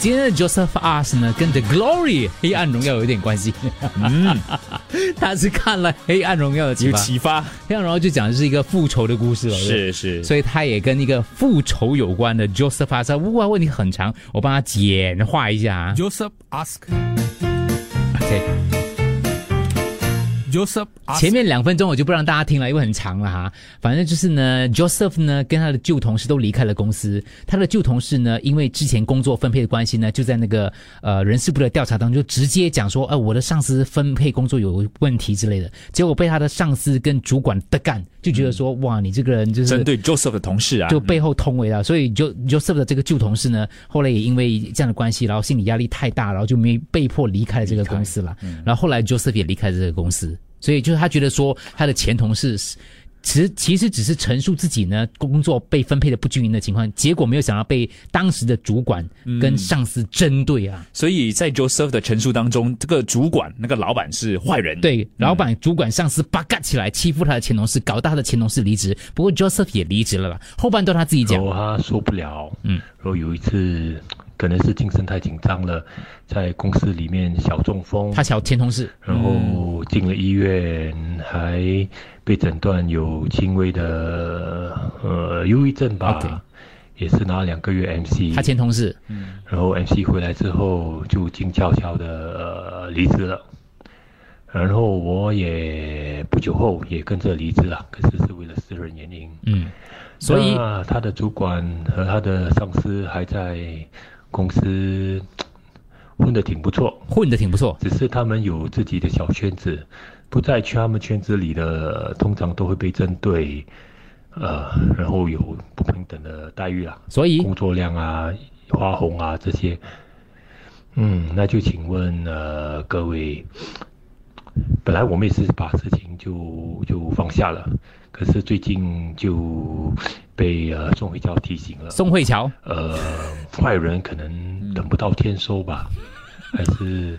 今天的 Joseph Us 呢，跟 The Glory 黑暗荣耀有点关系。嗯，他是看了黑暗荣耀的启有发。启发，黑暗荣耀就讲的是一个复仇的故事了，是是，所以他也跟一个复仇有关的 Joseph Us。哇，问题很长，我帮他简化一下啊。Joseph ask. OK，Joseph 前面两分钟我就不让大家听了，因为很长了哈。反正就是呢，Joseph 呢跟他的旧同事都离开了公司。他的旧同事呢，因为之前工作分配的关系呢，就在那个呃人事部的调查当中，就直接讲说，呃，我的上司分配工作有问题之类的。结果被他的上司跟主管的干，就觉得说，哇，你这个人就是针对 Joseph 的同事啊，就背后通为了，所以就 Joseph 的这个旧同事呢，后来也因为这样的关系，然后心理压力太大，然后就没被迫离开了这个公司了。然后后来 Joseph 也离开了这个公司，所以就是他觉得说他的前同事是。其实其实只是陈述自己呢工作被分配的不均匀的情况，结果没有想到被当时的主管跟上司针对啊。所以在 Joseph 的陈述当中，这个主管那个老板是坏人，，对，老板、主管、上司八嘎起来欺负他的前同事，搞到他的前同事离职。不过 Joseph 也离职了啦，后半段他自己讲然，后他受不了，嗯，然后有一次可能是精神太紧张了，在公司里面小中风，他小前同事。然后进了医院，还被诊断有轻微的呃忧郁症吧也是拿了两个月 MC，他前同事。嗯。然后 MC 回来之后就静悄悄的、呃、离职了，然后我也不久后也跟着离职了，可是是为了私人原因。嗯，所以他的主管和他的上司还在公司混得挺不错，混得挺不错。只是他们有自己的小圈子，不在去他们圈子里的，通常都会被针对，呃，然后有不平等的待遇啦，所以工作量啊、花红啊这些。嗯，那就请问呃各位，本来我们也是把事情就就放下了，可是最近就被呃宋慧乔提醒了，宋慧乔，呃，坏人可能等不到天收吧，还是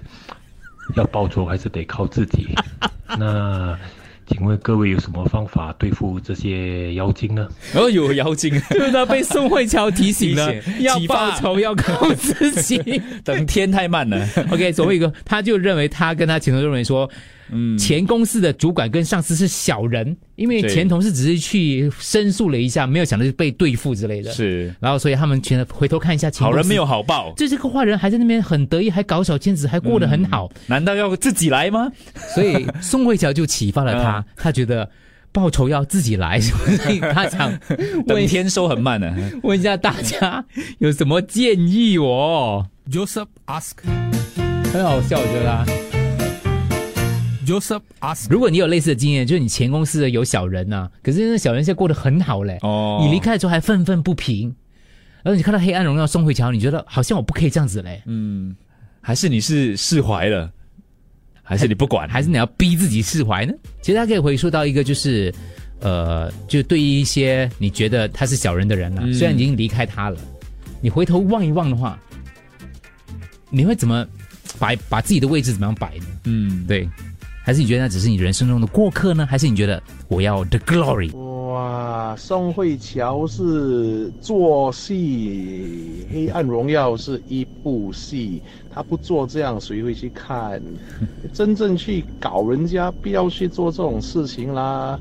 要报仇，还是得靠自己。那请问各位有什么方法对付这些妖精呢？哦有妖精，就是他被宋慧乔提醒了要报仇要靠自己。等天太慢了，OK，所谓一个，他就认为他跟他前同事认为说，嗯，前公司的主管跟上司是小人，因为对前同事只是去申诉了一下，没有想到就被对付之类的。，是然后所以他们全回头看一下前，好人没有好报，就这个坏人还在那边很得意，还搞小圈子，还过得很好。难道要自己来吗？所以宋慧乔就启发了嗯他，他觉得报仇要自己来，所以他想等问天收很慢呢。问一下大家有什么建议哦？Joseph ask. 很好笑，我觉得啊。Joseph ask. 如果你有类似的经验，就是你前公司的有小人呐、可是那小人现在过得很好嘞，哦你离开的时候还愤愤不平，然后你看到《黑暗荣耀》宋慧乔，你觉得好像我不可以这样子嘞，嗯，还是你是释怀了，还是你不管？还是你要逼自己释怀呢？其实他可以回溯到一个就是，呃，就对于一些你觉得他是小人的人啊，嗯虽然已经离开他了，你回头望一望的话，你会怎么摆把自己的位置怎么样摆呢？嗯，对，还是你觉得那只是你人生中的过客呢？还是你觉得我要 the glory？哇，宋慧乔是做戏，《黑暗荣耀》是一部戏，他不做这样，谁会去看？真正去搞人家，不要去做这种事情啦。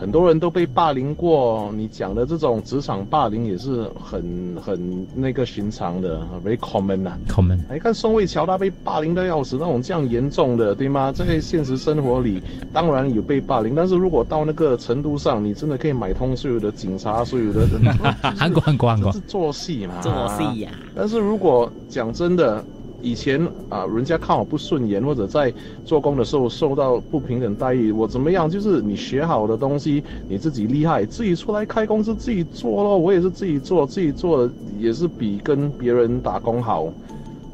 很多人都被霸凌过，你讲的这种职场霸凌也是很很那个寻常的，very common 呐、common 你看宋慧乔，她被霸凌的要死，那种这样严重的，对吗？在现实生活里，当然有被霸凌，但是如果到那个程度上，你真的可以买通所有的警察，所有的 人，韩国韩国韩国是做戏嘛？做戏呀、但是如果讲真的，以前啊，人家看我不顺眼，或者在做工的时候受到不平等待遇，我怎么样？就是你学好的东西，你自己厉害，自己出来开公司自己做咯。我也是自己做，自己做也是比跟别人打工好。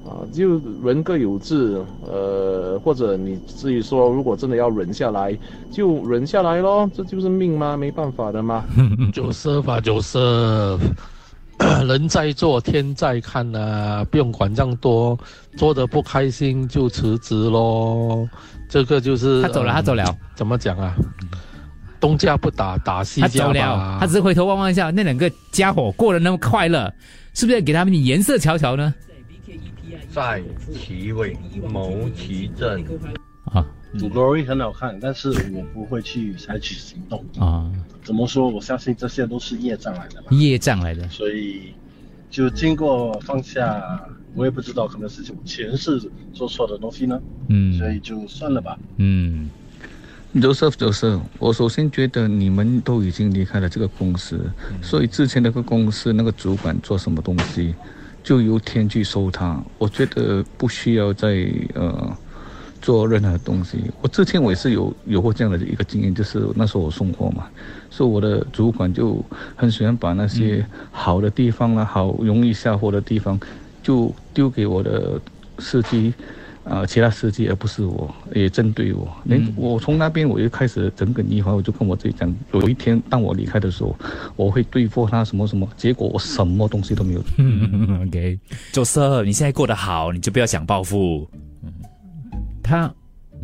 啊，就人各有志，呃，或者你自己说，如果真的要忍下来，就忍下来咯，这就是命吗？没办法的吗？Joseph 啊，Joseph，人在做天在看啊，不用管这样多，做的不开心就辞职喽。这个就是他走了，他走了，呃怎么讲啊？东家不打，打西他走家。了，他只是回头望望一下，那两个家伙过得那么快乐，是不是要给他们点颜色瞧瞧呢？在其位谋其政。啊赌 Glory 很好看，但是我不会去采取行动。啊，怎么说？我相信这些都是业障来的吧，业障来的，所以就经过放下，我也不知道可能是我前世做错的东西呢，嗯所以就算了吧。嗯 Joseph Joseph，我首先觉得你们都已经离开了这个公司，所以之前那个公司那个主管做什么东西，就由天去收他。我觉得不需要再呃做任何东西。我之前我也是有有过这样的一个经验，就是那时候我送货嘛，所以我的主管就很喜欢把那些好的地方啊、好容易下货的地方，就丢给我的司机。啊、其他司机而不是我，也针对我。连、我从那边我就开始耿耿于怀，我就跟我自己讲，有一天当我离开的时候，我会对付他什么什么。结果我什么东西都没有。嗯，OK，周色，你现在过得好，你就不要想报复，他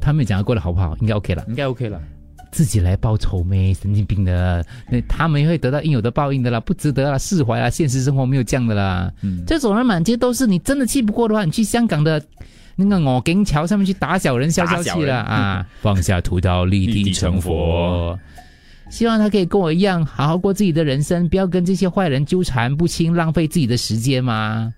他没有讲的过得好不好，应该 OK 了。应该 OK 了。自己来报仇咩？神经病的，那他们会得到应有的报应的啦，不值得啦，释怀啦，现实生活没有这样的啦。嗯这种人满街都是，你真的气不过的话，你去香港的那个我景桥上面去打小人消消气了啊！放下屠刀，立地成佛。希望他可以跟我一样，好好过自己的人生，不要跟这些坏人纠缠不清，浪费自己的时间嘛。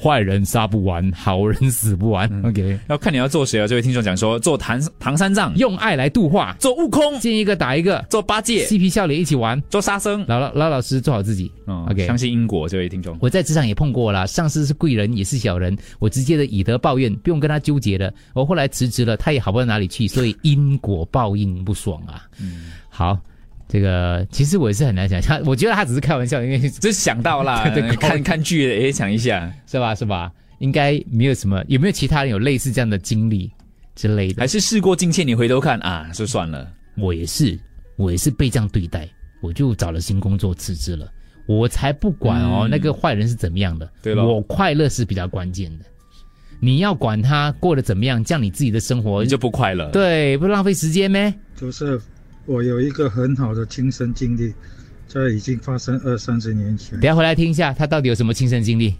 坏人杀不完，好人死不完。OK，要看你要做谁啊？这位听众讲说，做唐唐三藏，用爱来度化，做悟空，见一个打一个，做八戒，嬉皮笑脸一起玩，做沙僧。老老老老实做好自己。嗯 OK 相信因果，这位听众。我在职场也碰过啦，上司是贵人也是小人，我直接的以德报怨，不用跟他纠结的。我后来辞职了，他也好不到哪里去，所以因果报应不爽啊。嗯，好，这个其实我也是很难想象，我觉得他只是开玩笑，因为 只是想到啦 对对，看 看剧也想一下，是吧是吧？应该没有什么，有没有其他人有类似这样的经历之类的？还是事过境迁，你回头看啊，就算了。我也是，我也是被这样对待，我就找了新工作辞职了。我才不管哦，嗯那个坏人是怎么样的，对吧我快乐是比较关键的。你要管他过得怎么样，这样你自己的生活你就不快乐。对，不浪费时间咩？就是我有一个很好的亲身经历，在已经发生二三十年前等。下回来听一下，他到底有什么亲身经历？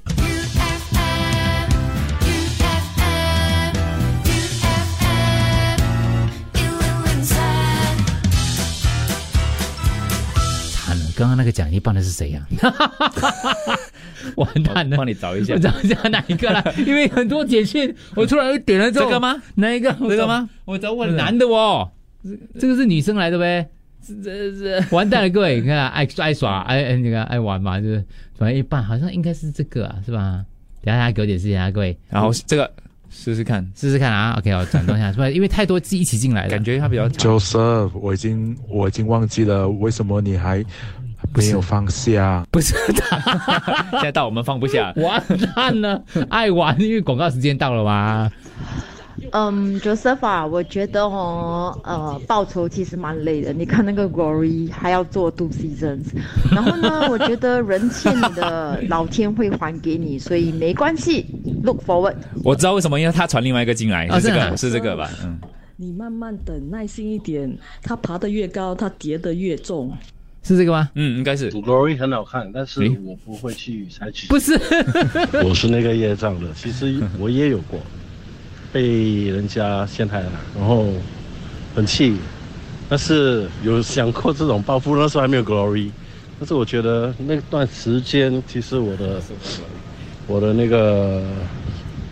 惨了，刚刚那个讲一半的是谁呀、完蛋了！帮你找一下我找一下哪一个啦，因为很多简讯，我突然又点了之后，这个吗？哪一个？这个吗？我找我男的哦，这个是女生来的呗。这这完蛋了，各位，你看爱爱耍爱爱那个爱玩嘛，就是反正一半，好像应该是这个啊，是吧？等下大家给我解释一下，各位然后这个试试看，试试看啊。OK，我转动一下，是吧？因为太多字一起进来了，感觉它比较长。Joseph，我已经我已经忘记了为什么你还没有放下。不是 现在到我们放不下，完蛋了，爱玩，因为广告时间到了嘛。嗯，Joseph 啊，我觉得哦，呃，报仇其实蛮累的。你看那个 Glory 还要做 two seasons，然后呢，我觉得人欠你的，老天会还给你，所以没关系，look forward。我知道为什么，因为他传另外一个进来，是这个，是这个吧？嗯，你慢慢等，耐心一点。他爬得越高，他跌得越重。是这个吗？嗯，应该是。Glory 很好看，但是我不会去采取。不是，我是那个业障的。其实我也有过，被人家陷害了，然后很气，但是有想过这种报复。那时候还没有 Glory，但是我觉得那段时间其实我的我的那个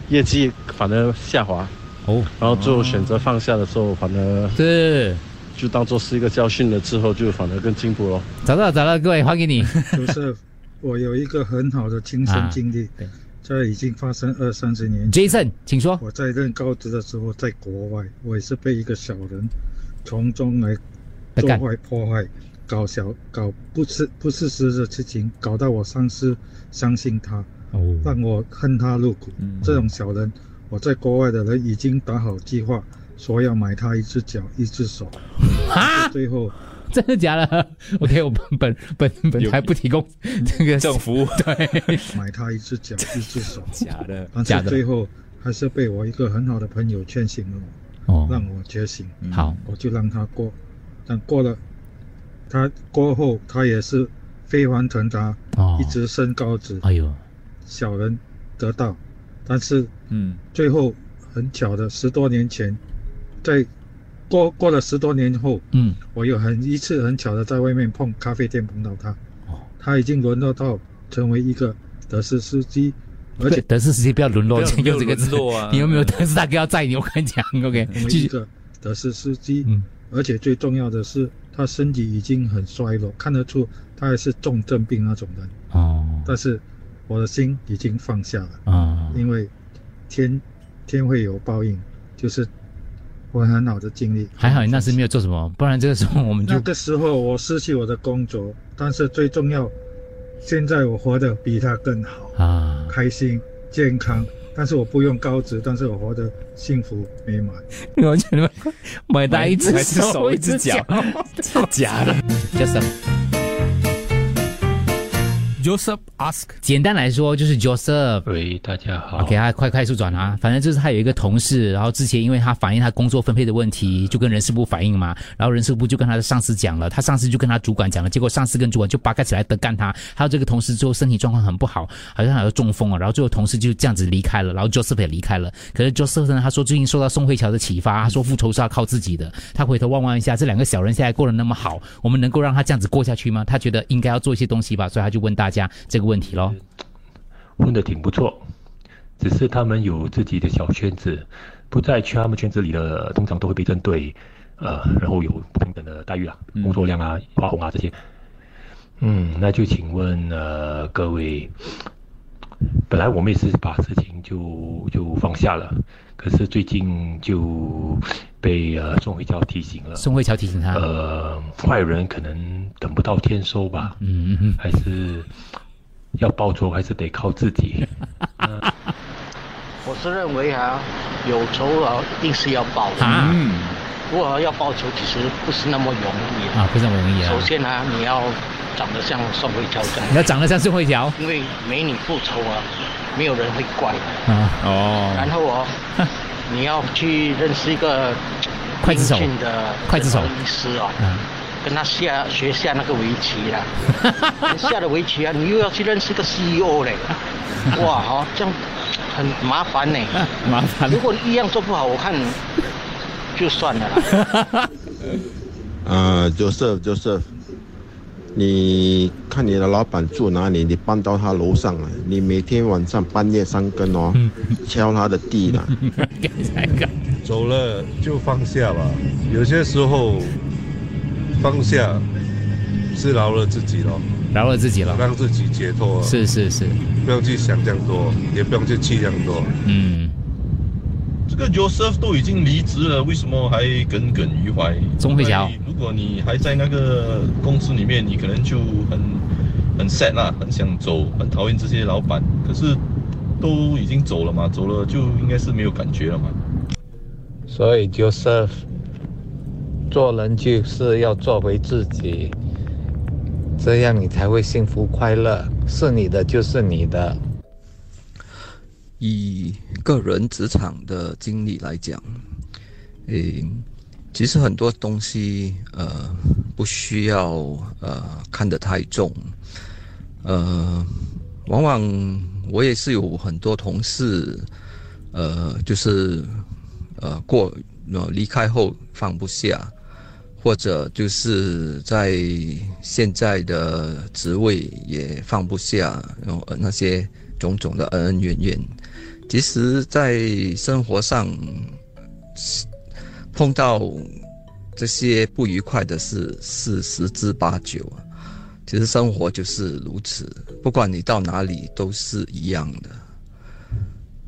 业绩反而下滑，哦，然后最后选择放下的时候，反而对就当做是一个教训了，之后就反而更进步了。找到找到，各位还给你。就是我有一个很好的亲身经历，对在已经发生二三十年前。Jason，请说。我在任高职的时候，在国外，我也是被一个小人从中来做干坏、破坏、搞小、搞不是不事实的事情，搞到我上司相信他，哦，让我恨他入骨。这种小人，我在国外的人已经打好计划，说要买他一只脚、一只手，啊，最后 真的假的？OK，我本本本本台不提供这个这种服务，对，买他一只脚、一只手。假的，但假的。是最后还是被我一个很好的朋友劝醒了我，哦，让我觉醒。好，我就让他过，但过了，他过后他也是飞黄腾达，哦。一直升高职，哎呦，小人得道，但是嗯，最后很巧的，十多年前，在过过了十多年后，嗯，我有很一次很巧的在外面碰咖啡店碰到他，哦。他已经沦落到成为一个德式司机，而且德式司机不要沦落，不要用这个字。沦落啊。你有没有德式大哥要载你？我跟你讲，OK，继续。一个德式司机，嗯。而且最重要的是，他身体已经很衰弱，看得出他还是重症病那种人。哦。但是我的心已经放下了，啊，因为天天会有报应，就是我很好的经历。还好你那时没有做什么，不然这个时候我们就那个时候我失去我的工作，但是最重要，现在我活得比他更好，啊，开心、健康。但是我不用高职，但是我活得幸福美满。我觉得买单一只买一只手一只脚 假的。Joseph，Joseph ask 简单来说就是 Joseph。喂，大家好。OK，他快快速转啊，反正就是他有一个同事，然后之前因为他反映他工作分配的问题，就跟人事部反映嘛，然后人事部就跟他的上司讲了，他上司就跟他主管讲了，结果上司跟主管就八卦起来的干他，还有这个同事最后身体状况很不好，好像还有中风啊，然后最后同事就这样子离开了，然后 Joseph 也离开了。可是 Joseph 呢，他说最近受到宋慧乔的启发，他说复仇是要靠自己的，他回头望望一下这两个小人现在过得那么好，我们能够让他这样子过下去吗？他觉得应该要做一些东西吧，所以他就问大家这个问题喽。问的挺不错，只是他们有自己的小圈子，不在去他们圈子里的，通常都会被针对，呃，然后有不平等的待遇啊，工作量啊、花红啊这些。嗯，那就请问呃各位，本来我们也是把事情就就放下了，可是最近就被呃宋慧乔提醒了。宋慧乔提醒他，呃，坏人可能等不到天收吧，嗯嗯嗯，还是要报仇，还是得靠自己。我是认为啊，有仇啊，一定是要报的。啊嗯，不过要报仇其实不是那么容易啊，不是那么容易啊首。先啊，你要长得像宋慧乔这样，你要长得像宋慧乔因为没你复仇啊，没有人会怪的。啊，然哦，后哦，你要去认识一个刽子手英俊的刽子手医师哦，啊跟他下学下那个围棋啦，下了围棋啊，你又要去认识个 CEO 嘞，哇，好、这样很麻烦呢。麻烦如果你一样做不好，我看就算了啦。啊，Joseph Joseph，你看你的老板住哪里？你搬到他楼上来，你每天晚上半夜三更哦，敲他的地了。走了就放下吧，有些时候放下是饶了自己咯，饶了自己了，让自己解脱。是是是，不用去想这样多，也不用去气这样多。嗯，这个 Joseph 都已经离职了，为什么还耿耿于怀？钟慧乔如果你还在那个公司里面，你可能就很很 sad 啦，很想走，很讨厌这些老板。可是都已经走了嘛，走了就应该是没有感觉了嘛。所以 Joseph 做人就是要做回自己，这样你才会幸福快乐。是你的就是你的。以个人职场的经历来讲，诶，其实很多东西呃不需要呃看得太重，呃，往往我也是有很多同事，呃，就是呃过呃离开后放不下，或者就是在现在的职位也放不下，然后那些种种的恩恩怨怨。其实，在生活上碰到这些不愉快的事是十之八九啊。其实生活就是如此，不管你到哪里都是一样的。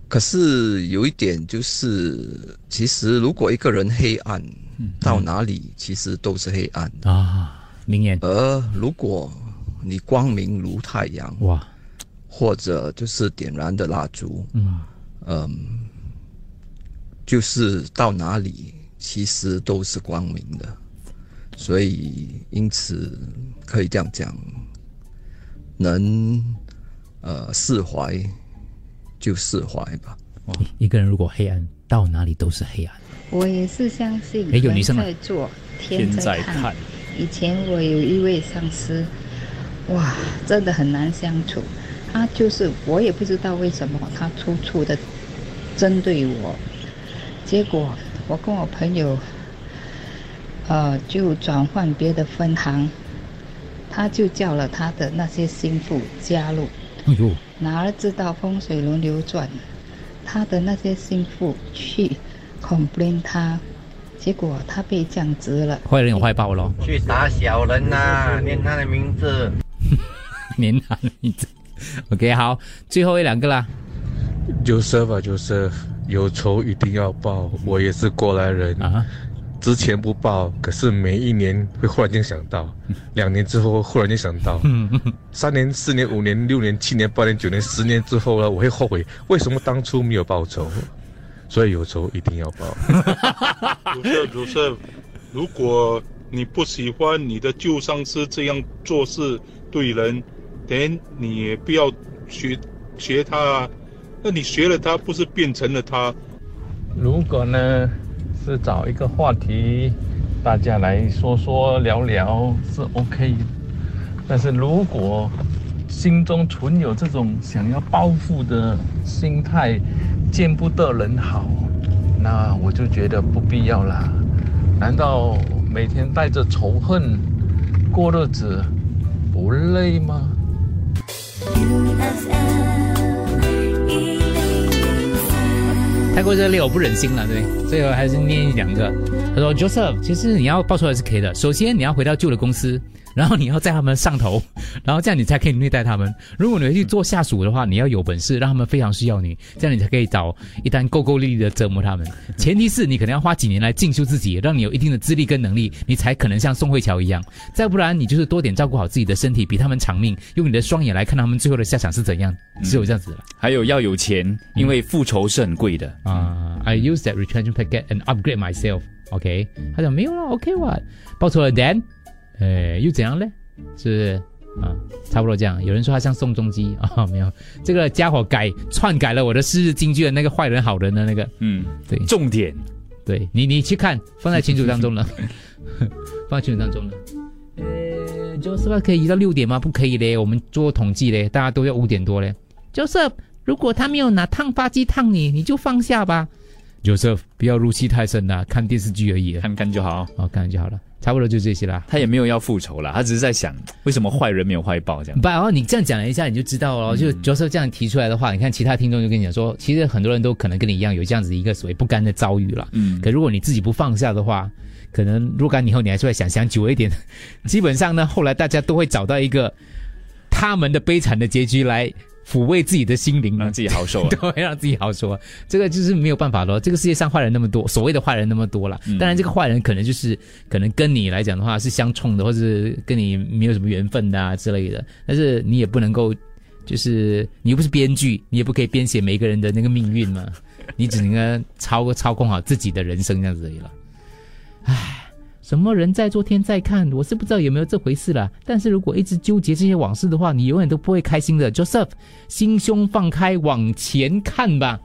可是有一点就是，其实如果一个人黑暗，到哪里其实都是黑暗的啊。明言。而如果你光明如太阳，哇！或者就是点燃的蜡烛，嗯嗯，就是到哪里其实都是光明的，所以因此可以这样讲，能呃释怀就释怀吧。一个人如果黑暗，到哪里都是黑暗。我也是相信诶有女生了人在做，天天在看。以前我有一位上司，哇，真的很难相处。他就是我也不知道为什么他处处的针对我，结果我跟我朋友，呃，就转换别的分行，他就叫了他的那些心腹加入，哎呦，哪儿知道风水轮流转，他的那些心腹去 complain 他，结果他被降职了。坏人有坏报咯，去打小人呐、念他的名字。念他的名字。OK，好，最后一两个啦。Joseph 啊，Joseph，有仇一定要报。我也是过来人啊，之前不报，可是每一年会忽然间想到，两年之后忽然间想到，三年、四年、五年、六年、七年、八年、九年、十年之后呢，我会后悔为什么当初没有报仇。所以有仇一定要报。不是不是，如果你不喜欢你的旧上司这样做事对人，等你也不要学学他啊。那你学了他，不是变成了他？如果呢是找一个话题，大家来说说聊聊是 OK，但是如果心中存有这种想要报复的心态，见不得人好，那我就觉得不必要啦。难道每天带着仇恨过日子不累吗？太过热烈，我不忍心了，对，所以我还是念一两个。他说：“Joseph，其实你要报出来是可以的。首先，你要回到旧的公司，然后你要在他们上头，然后这样你才可以虐待他们。如果你去做下属的话，你要有本事，让他们非常需要你，这样你才可以找一单够够力的折磨他们。前提是你可能要花几年来进修自己，让你有一定的资历跟能力，你才可能像宋慧乔一样。再不然，你就是多点照顾好自己的身体，比他们长命，用你的双眼来看他们最后的下场是怎样，只有这样子了。还有要有钱，因为复仇是很贵的。啊、i use that retrenchment packet and upgrade myself. OK，他讲没有了，OK 哇，报仇了，then，哎，又怎样嘞？是不是啊？差不多这样。有人说他像宋仲基啊、没有，这个家伙改篡改了我的诗日京剧的那个坏人好人的那个，嗯，对，重点，对你你去看，放在群组当中了，放在群组当中了。呃，Joseph 可以移到六点吗？不可以嘞，我们做统计嘞，大家都要五点多嘞。Joseph，如果他没有拿烫发剂烫你，你就放下吧。Joseph，不要入戏太深啦，看电视剧而已，看看就好，哦，看看就好了，差不多就这些啦。他也没有要复仇啦，他只是在想为什么坏人没有坏报这样。不，然后你这样讲了一下，你就知道了。就 Joseph 这样提出来的话，你看其他听众就跟你讲说，其实很多人都可能跟你一样有这样子一个所谓不甘的遭遇了。嗯，可如果你自己不放下的话，可能若干年后你还是会想想久一点。基本上呢，后来大家都会找到一个他们的悲惨的结局来抚慰自己的心灵，让自己好受、啊，对，让自己好受啊。这个就是没有办法咯。这个世界上坏人那么多，所谓的坏人那么多了。嗯当然，这个坏人可能就是可能跟你来讲的话是相冲的，或者是跟你没有什么缘分的啊之类的。但是你也不能够，就是你又不是编剧，你也不可以编写每一个人的那个命运嘛。你只能够操操控好自己的人生这样子而已了。唉。什么人在做天在看，我是不知道有没有这回事啦。但是如果一直纠结这些往事的话，你永远都不会开心的。Joseph，心胸放开，往前看吧。